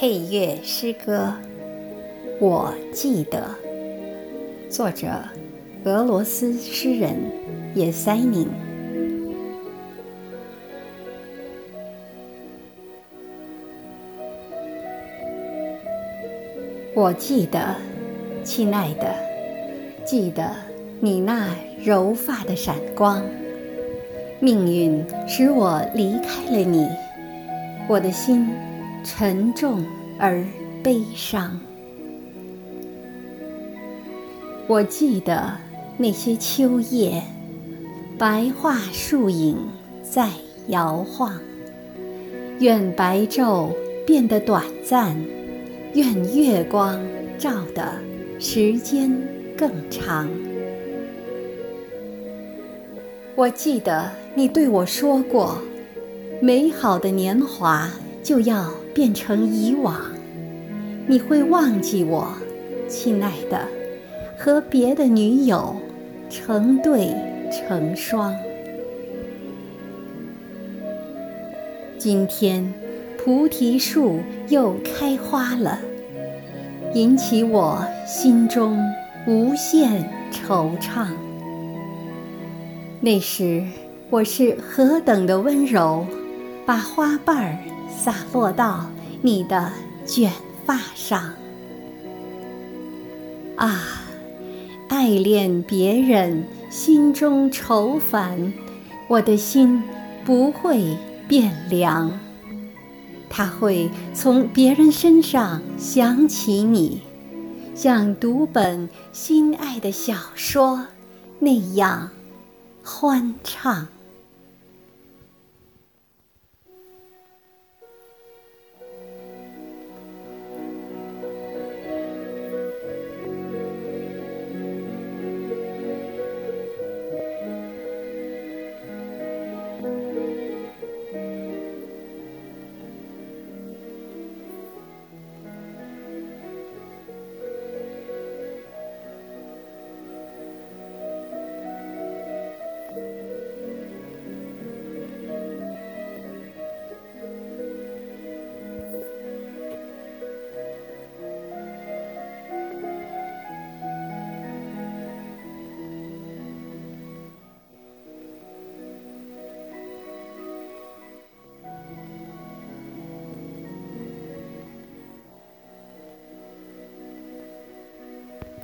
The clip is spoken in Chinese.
配乐诗歌，我记得。作者：俄罗斯诗人叶塞宁。我记得，亲爱的，记得你那柔发的闪光。命运使我离开了你，我的心沉重而悲伤。我记得那些秋夜，白桦树影在摇晃。愿白昼变得短暂，愿月光照得时间更长。我记得你对我说过，美好的年华就要变成以往，你会忘记我，亲爱的。和别的女友成对成双。今天菩提树又开花了，引起我心中无限惆怅。那时我是何等的温柔，把花瓣儿洒落到你的卷发上。啊！爱恋别人，心中愁烦，我的心不会变凉。他会从别人身上想起你，像读本心爱的小说那样欢畅。